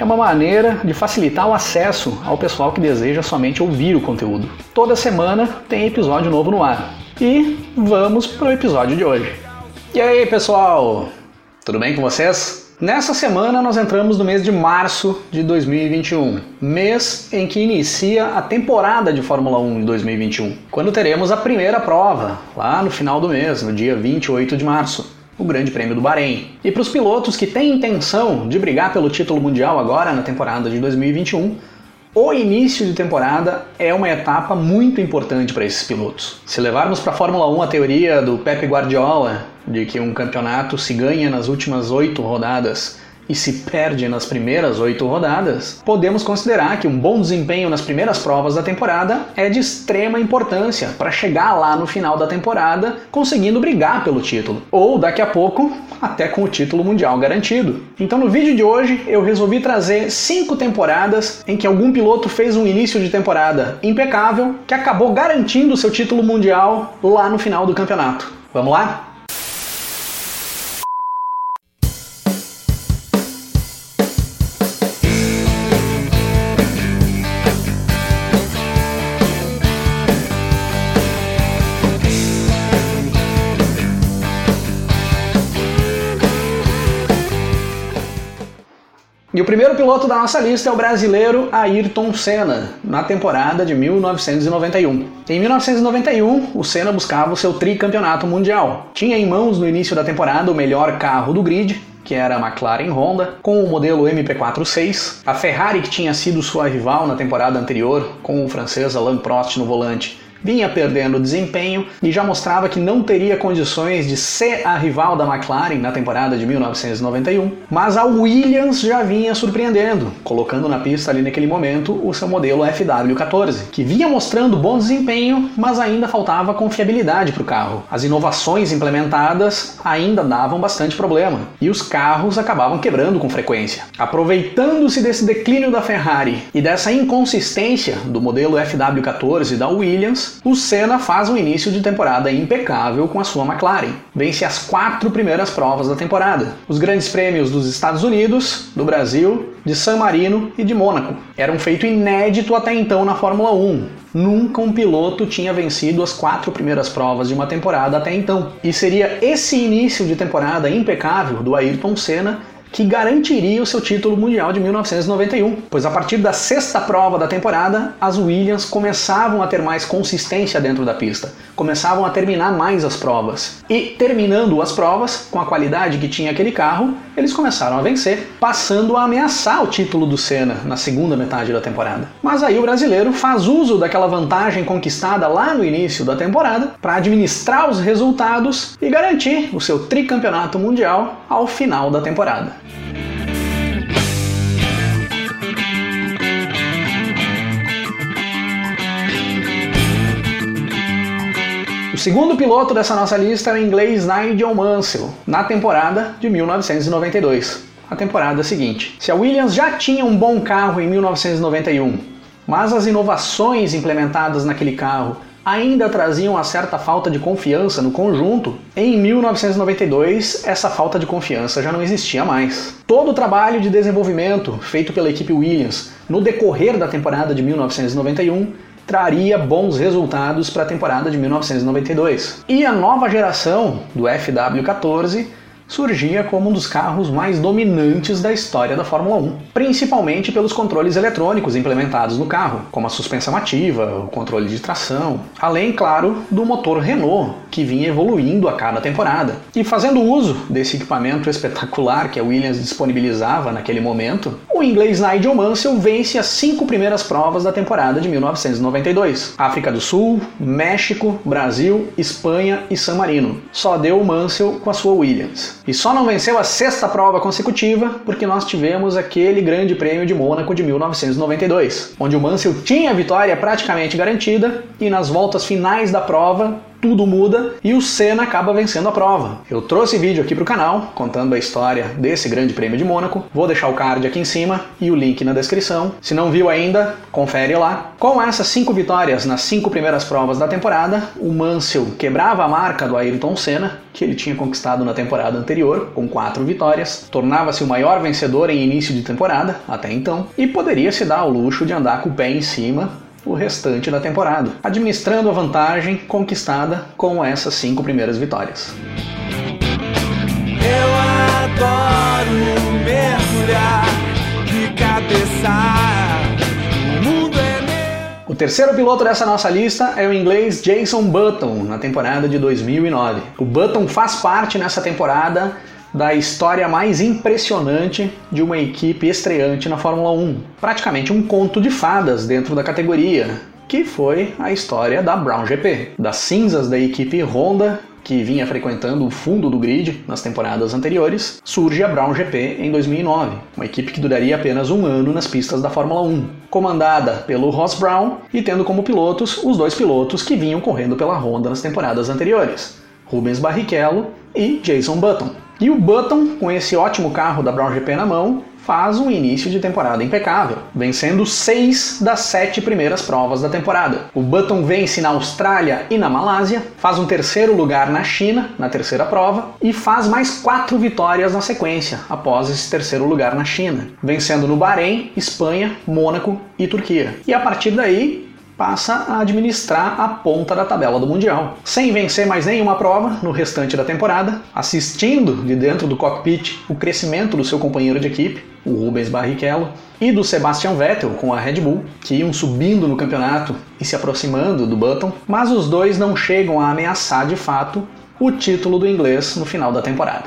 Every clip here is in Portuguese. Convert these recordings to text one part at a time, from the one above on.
É uma maneira de facilitar o acesso ao pessoal que deseja somente ouvir o conteúdo. Toda semana tem episódio novo no ar. E vamos para o episódio de hoje. E aí, pessoal? Tudo bem com vocês? Nessa semana nós entramos no mês de março de 2021, mês em que inicia a temporada de Fórmula 1 de 2021, quando teremos a primeira prova, lá no final do mês, no dia 28 de março, o Grande Prêmio do Bahrein. E para os pilotos que têm intenção de brigar pelo título mundial agora na temporada de 2021, o início de temporada é uma etapa muito importante para esses pilotos. Se levarmos para a Fórmula 1 a teoria do Pepe Guardiola de que um campeonato se ganha nas últimas oito rodadas e se perde nas primeiras oito rodadas, podemos considerar que um bom desempenho nas primeiras provas da temporada é de extrema importância para chegar lá no final da temporada conseguindo brigar pelo título, ou daqui a pouco até com o título mundial garantido. Então no vídeo de hoje eu resolvi trazer cinco temporadas em que algum piloto fez um início de temporada impecável que acabou garantindo seu título mundial lá no final do campeonato. Vamos lá? E o primeiro piloto da nossa lista é o brasileiro Ayrton Senna, na temporada de 1991. Em 1991, o Senna buscava o seu tricampeonato mundial. Tinha em mãos no início da temporada o melhor carro do grid, que era a McLaren Honda, com o modelo MP46, a Ferrari, que tinha sido sua rival na temporada anterior, com o francês Alain Prost no volante, vinha perdendo desempenho e já mostrava que não teria condições de ser a rival da McLaren na temporada de 1991, mas a Williams já vinha surpreendendo, colocando na pista ali naquele momento o seu modelo FW14, que vinha mostrando bom desempenho, mas ainda faltava confiabilidade para o carro. As inovações implementadas ainda davam bastante problema e os carros acabavam quebrando com frequência. Aproveitando-se desse declínio da Ferrari e dessa inconsistência do modelo FW14 da Williams, o Senna faz um início de temporada impecável com a sua McLaren. Vence as quatro primeiras provas da temporada: os grandes prêmios dos Estados Unidos, do Brasil, de San Marino e de Mônaco. Era um feito inédito até então na Fórmula 1. Nunca um piloto tinha vencido as quatro primeiras provas de uma temporada até então. E seria esse início de temporada impecável do Ayrton Senna que garantiria o seu título mundial de 1991, pois a partir da sexta prova da temporada, as Williams começavam a ter mais consistência dentro da pista, começavam a terminar mais as provas. E terminando as provas, com a qualidade que tinha aquele carro, eles começaram a vencer, passando a ameaçar o título do Senna na segunda metade da temporada. Mas aí o brasileiro faz uso daquela vantagem conquistada lá no início da temporada para administrar os resultados e garantir o seu tricampeonato mundial ao final da temporada. Segundo piloto dessa nossa lista é o inglês Nigel Mansell, na temporada de 1992. A temporada seguinte. Se a Williams já tinha um bom carro em 1991, mas as inovações implementadas naquele carro ainda traziam uma certa falta de confiança no conjunto, em 1992 essa falta de confiança já não existia mais. Todo o trabalho de desenvolvimento feito pela equipe Williams no decorrer da temporada de 1991 traria bons resultados para a temporada de 1992. E a nova geração do FW14 surgia como um dos carros mais dominantes da história da Fórmula 1, principalmente pelos controles eletrônicos implementados no carro, como a suspensão ativa, o controle de tração, além, claro, do motor Renault, que vinha evoluindo a cada temporada. E fazendo uso desse equipamento espetacular que a Williams disponibilizava naquele momento, o inglês Nigel Mansell vence as cinco primeiras provas da temporada de 1992: África do Sul, México, Brasil, Espanha e San Marino. Só deu Mansell com a sua Williams. E só não venceu a sexta prova consecutiva porque nós tivemos aquele grande prêmio de Mônaco de 1992, onde o Mansell tinha a vitória praticamente garantida e nas voltas finais da prova tudo muda e o Senna acaba vencendo a prova. Eu trouxe vídeo aqui para o canal contando a história desse grande prêmio de Mônaco. Vou deixar o card aqui em cima e o link na descrição. Se não viu ainda, confere lá. Com essas cinco vitórias nas cinco primeiras provas da temporada, o Mansell quebrava a marca do Ayrton Senna, que ele tinha conquistado na temporada anterior, com quatro vitórias, tornava-se o maior vencedor em início de temporada, até então, e poderia se dar ao luxo de andar com o pé em cima o restante da temporada, administrando a vantagem conquistada com essas cinco primeiras vitórias. Eu adoro mergulhar de cabeça. O terceiro piloto dessa nossa lista é o inglês Jason Button, na temporada de 2009. O Button faz parte nessa temporada da história mais impressionante de uma equipe estreante na Fórmula 1. Praticamente um conto de fadas dentro da categoria, que foi a história da Brown GP. Das cinzas da equipe Honda, que vinha frequentando o fundo do grid nas temporadas anteriores, surge a Brown GP em 2009, uma equipe que duraria apenas um ano nas pistas da Fórmula 1, comandada pelo Ross Brown e tendo como pilotos os dois pilotos que vinham correndo pela Honda nas temporadas anteriores, Rubens Barrichello e Jason Button. E o Button, com esse ótimo carro da Brown GP na mão, faz um início de temporada impecável, vencendo seis das sete primeiras provas da temporada. O Button vence na Austrália e na Malásia, faz um terceiro lugar na China, na terceira prova, e faz mais quatro vitórias na sequência, após esse terceiro lugar na China, vencendo no Bahrein, Espanha, Mônaco e Turquia. E a partir daí, passa a administrar a ponta da tabela do Mundial. Sem vencer mais nenhuma prova no restante da temporada, assistindo de dentro do cockpit o crescimento do seu companheiro de equipe, o Rubens Barrichello, e do Sebastian Vettel com a Red Bull, que iam subindo no campeonato e se aproximando do Button, mas os dois não chegam a ameaçar de fato o título do inglês no final da temporada.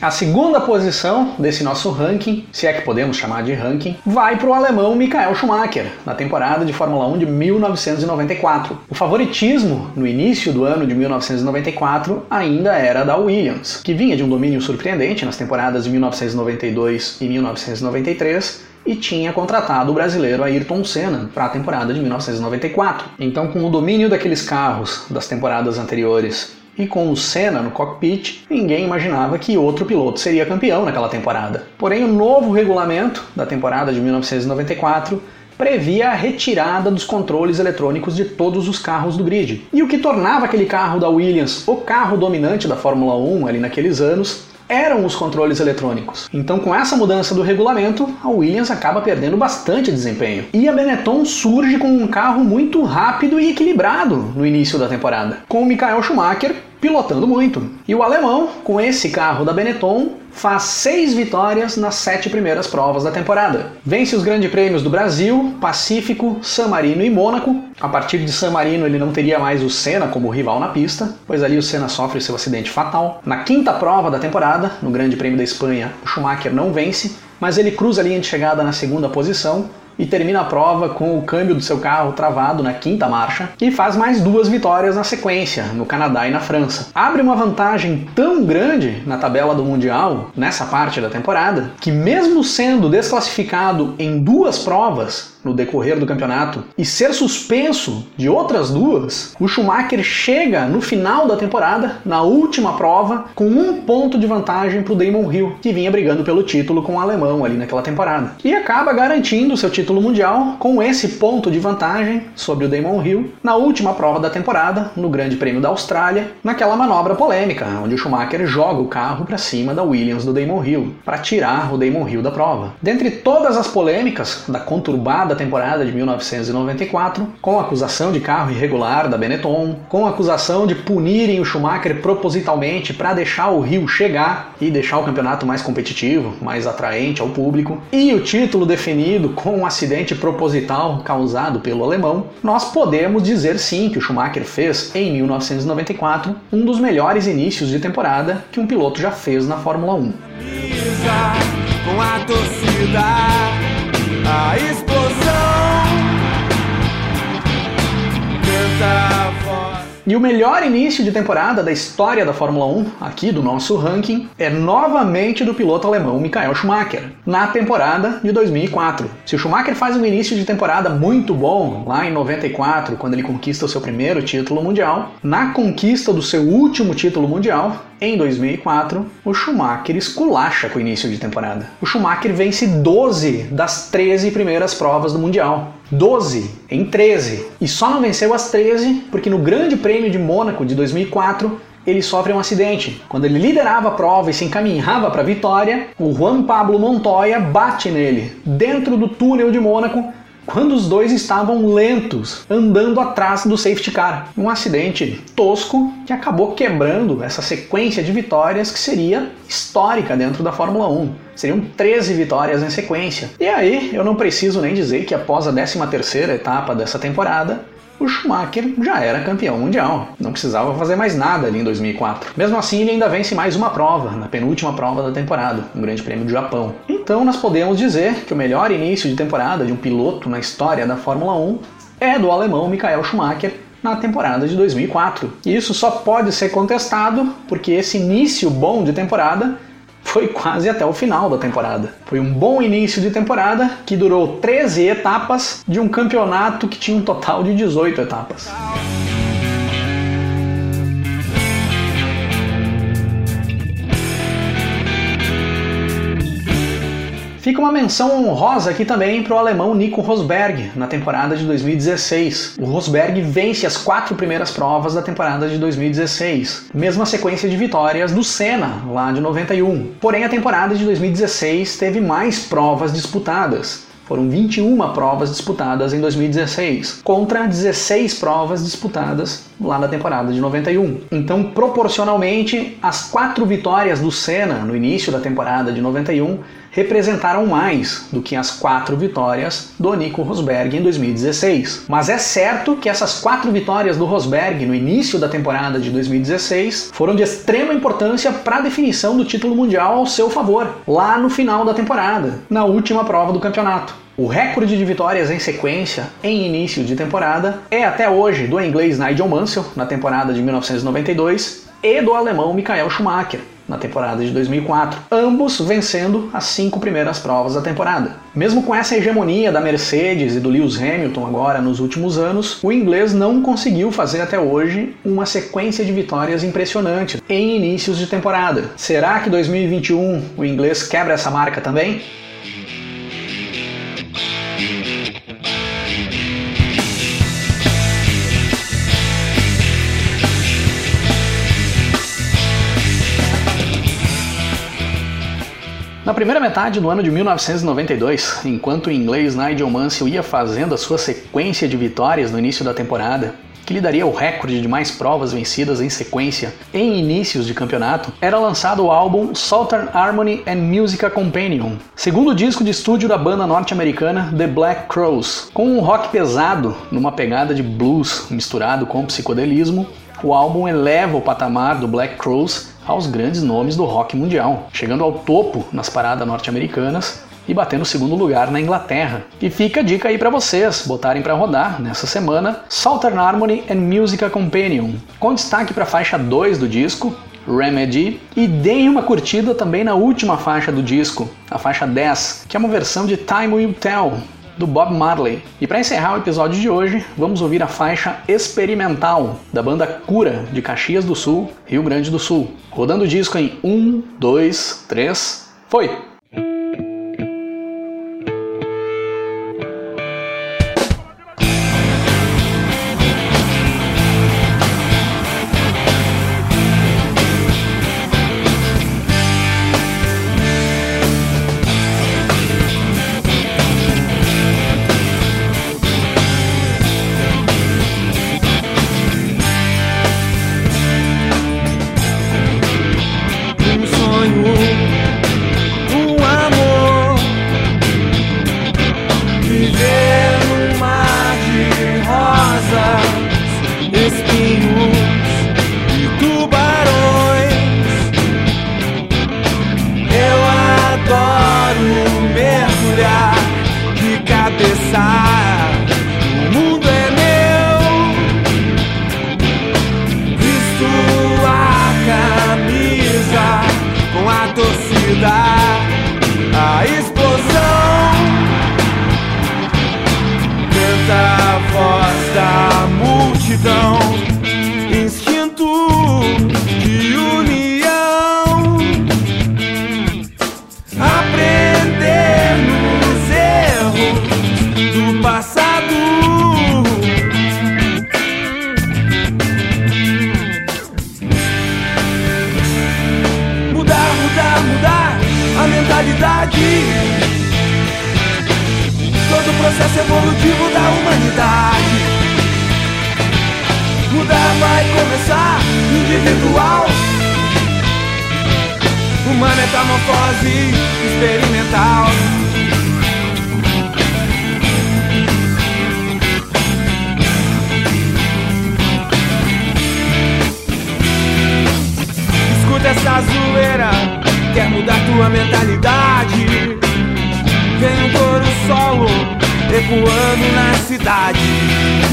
A segunda posição desse nosso ranking, se é que podemos chamar de ranking, vai para o alemão Michael Schumacher, na temporada de Fórmula 1 de 1994. O favoritismo no início do ano de 1994 ainda era da Williams, que vinha de um domínio surpreendente nas temporadas de 1992 e 1993 e tinha contratado o brasileiro Ayrton Senna para a temporada de 1994. Então, com o domínio daqueles carros das temporadas anteriores e com o Senna no cockpit, ninguém imaginava que outro piloto seria campeão naquela temporada. Porém, o novo regulamento da temporada de 1994 previa a retirada dos controles eletrônicos de todos os carros do grid. E o que tornava aquele carro da Williams o carro dominante da Fórmula 1 ali naqueles anos eram os controles eletrônicos. Então, com essa mudança do regulamento, a Williams acaba perdendo bastante desempenho. E a Benetton surge com um carro muito rápido e equilibrado no início da temporada, com o Michael Schumacher pilotando muito. E o alemão, com esse carro da Benetton, faz seis vitórias nas sete primeiras provas da temporada. Vence os grandes prêmios do Brasil, Pacífico, San Marino e Mônaco. A partir de San Marino ele não teria mais o Senna como rival na pista, pois ali o Senna sofre seu acidente fatal. Na quinta prova da temporada, no Grande Prêmio da Espanha, o Schumacher não vence, mas ele cruza a linha de chegada na segunda posição e termina a prova com o câmbio do seu carro travado na quinta marcha e faz mais duas vitórias na sequência, no Canadá e na França. Abre uma vantagem tão grande na tabela do Mundial, nessa parte da temporada, que mesmo sendo desclassificado em duas provas, no decorrer do campeonato e ser suspenso de outras duas, o Schumacher chega no final da temporada, na última prova, com um ponto de vantagem para o Damon Hill, que vinha brigando pelo título com o alemão ali naquela temporada. E acaba garantindo seu título mundial com esse ponto de vantagem sobre o Damon Hill na última prova da temporada, no Grande Prêmio da Austrália, naquela manobra polêmica, onde o Schumacher joga o carro para cima da Williams do Damon Hill, para tirar o Damon Hill da prova. Dentre todas as polêmicas da conturbada temporada de 1994, com acusação de carro irregular da Benetton, com acusação de punirem o Schumacher propositalmente para deixar o Rio chegar e deixar o campeonato mais competitivo, mais atraente ao público, e o título definido com um acidente proposital causado pelo alemão, nós podemos dizer sim que o Schumacher fez em 1994 um dos melhores inícios de temporada que um piloto já fez na Fórmula 1. Com a torcida explosão E o melhor início de temporada da história da Fórmula 1, aqui do nosso ranking, é novamente do piloto alemão Michael Schumacher, na temporada de 2004. Se o Schumacher faz um início de temporada muito bom, lá em 94, quando ele conquista o seu primeiro título mundial, na conquista do seu último título mundial, em 2004, o Schumacher esculacha com o início de temporada. O Schumacher vence 12 das 13 primeiras provas do Mundial. 12 em 13. E só não venceu as 13 porque no Grande Prêmio de Mônaco de 2004 ele sofre um acidente. Quando ele liderava a prova e se encaminhava para a vitória, o Juan Pablo Montoya bate nele dentro do túnel de Mônaco quando os dois estavam lentos, andando atrás do safety car. Um acidente tosco que acabou quebrando essa sequência de vitórias que seria histórica dentro da Fórmula 1. Seriam 13 vitórias em sequência. E aí, eu não preciso nem dizer que após a 13ª etapa dessa temporada, o Schumacher já era campeão mundial. Não precisava fazer mais nada ali em 2004. Mesmo assim, ele ainda vence mais uma prova, na penúltima prova da temporada, o Grande Prêmio do Japão. Então, nós podemos dizer que o melhor início de temporada de um piloto na história da Fórmula 1 é do alemão Michael Schumacher, na temporada de 2004. E isso só pode ser contestado porque esse início bom de temporada foi quase até o final da temporada. Foi um bom início de temporada que durou 13 etapas de um campeonato que tinha um total de 18 etapas. Fica uma menção honrosa aqui também para o alemão Nico Rosberg, na temporada de 2016. O Rosberg vence as quatro primeiras provas da temporada de 2016, mesma sequência de vitórias do Senna, lá de 91. Porém, a temporada de 2016 teve mais provas disputadas. Foram 21 provas disputadas em 2016, contra 16 provas disputadas lá na temporada de 91. Então, proporcionalmente, as quatro vitórias do Senna no início da temporada de 91 representaram mais do que as quatro vitórias do Nico Rosberg em 2016. Mas é certo que essas quatro vitórias do Rosberg no início da temporada de 2016 foram de extrema importância para a definição do título mundial ao seu favor, lá no final da temporada, na última prova do campeonato. O recorde de vitórias em sequência em início de temporada é até hoje do inglês Nigel Mansell na temporada de 1992 e do alemão Michael Schumacher na temporada de 2004, ambos vencendo as cinco primeiras provas da temporada. Mesmo com essa hegemonia da Mercedes e do Lewis Hamilton agora nos últimos anos, o inglês não conseguiu fazer até hoje uma sequência de vitórias impressionante em inícios de temporada. Será que 2021 o inglês quebra essa marca também? Na primeira metade do ano de 1992, enquanto o inglês Nigel Mansell ia fazendo a sua sequência de vitórias no início da temporada, que lhe daria o recorde de mais provas vencidas em sequência em inícios de campeonato, era lançado o álbum Southern Harmony and Musica Companion, segundo disco de estúdio da banda norte-americana The Black Crows, com um rock pesado numa pegada de blues misturado com psicodelismo. O álbum eleva o patamar do Black Crows aos grandes nomes do rock mundial, chegando ao topo nas paradas norte-americanas e batendo segundo lugar na Inglaterra. E fica a dica aí para vocês botarem para rodar nessa semana Southern Harmony and Musica Companion, com destaque para a faixa 2 do disco, Remedy, e deem uma curtida também na última faixa do disco, a faixa 10, que é uma versão de Time Will Tell, do Bob Marley. E para encerrar o episódio de hoje, vamos ouvir a faixa Experimental da banda Cura de Caxias do Sul, Rio Grande do Sul. Rodando o disco em 1, 2, 3, foi! Vida, a explosão. Canta a voz da multidão, a mentalidade. Todo o processo evolutivo da humanidade. Mudar vai começar individual. Uma metamorfose experimental. Escuta essa zoeira, quer mudar tua mentalidade. Vem um coro solo ecoando na cidade.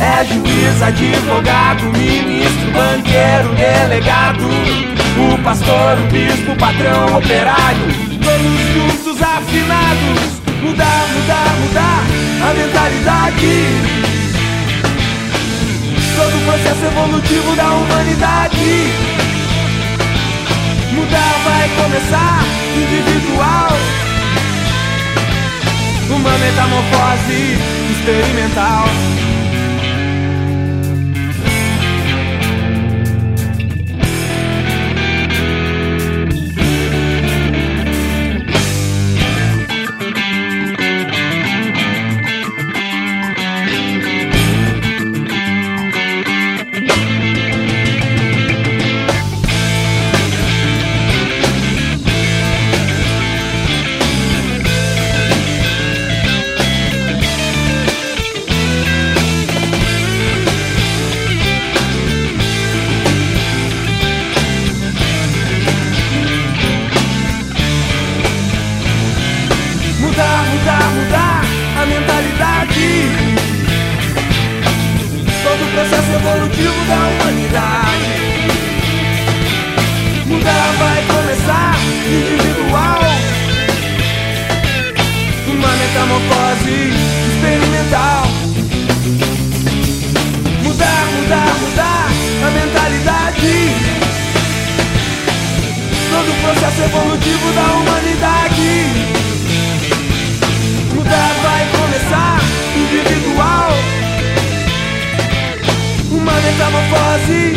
É juiz, advogado, ministro, banqueiro, delegado. O pastor, o bispo, o patrão, operário. Todos juntos afinados. Mudar, mudar, mudar a mentalidade. Todo o processo evolutivo da humanidade. Mudar vai começar individual. Uma metamorfose experimental. Metamorfose experimental. Mudar, mudar, mudar a mentalidade. Todo o processo evolutivo da humanidade. Mudar vai começar individual. Uma metamorfose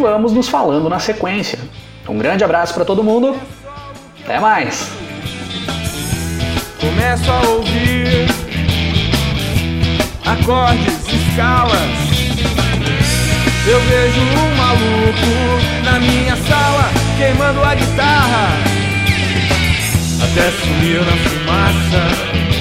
vamos nos falando na sequência. Um grande abraço para todo mundo. Até mais. Começo a ouvir acordes, escalas. Eu vejo um maluco na minha sala queimando a guitarra até sumir na fumaça.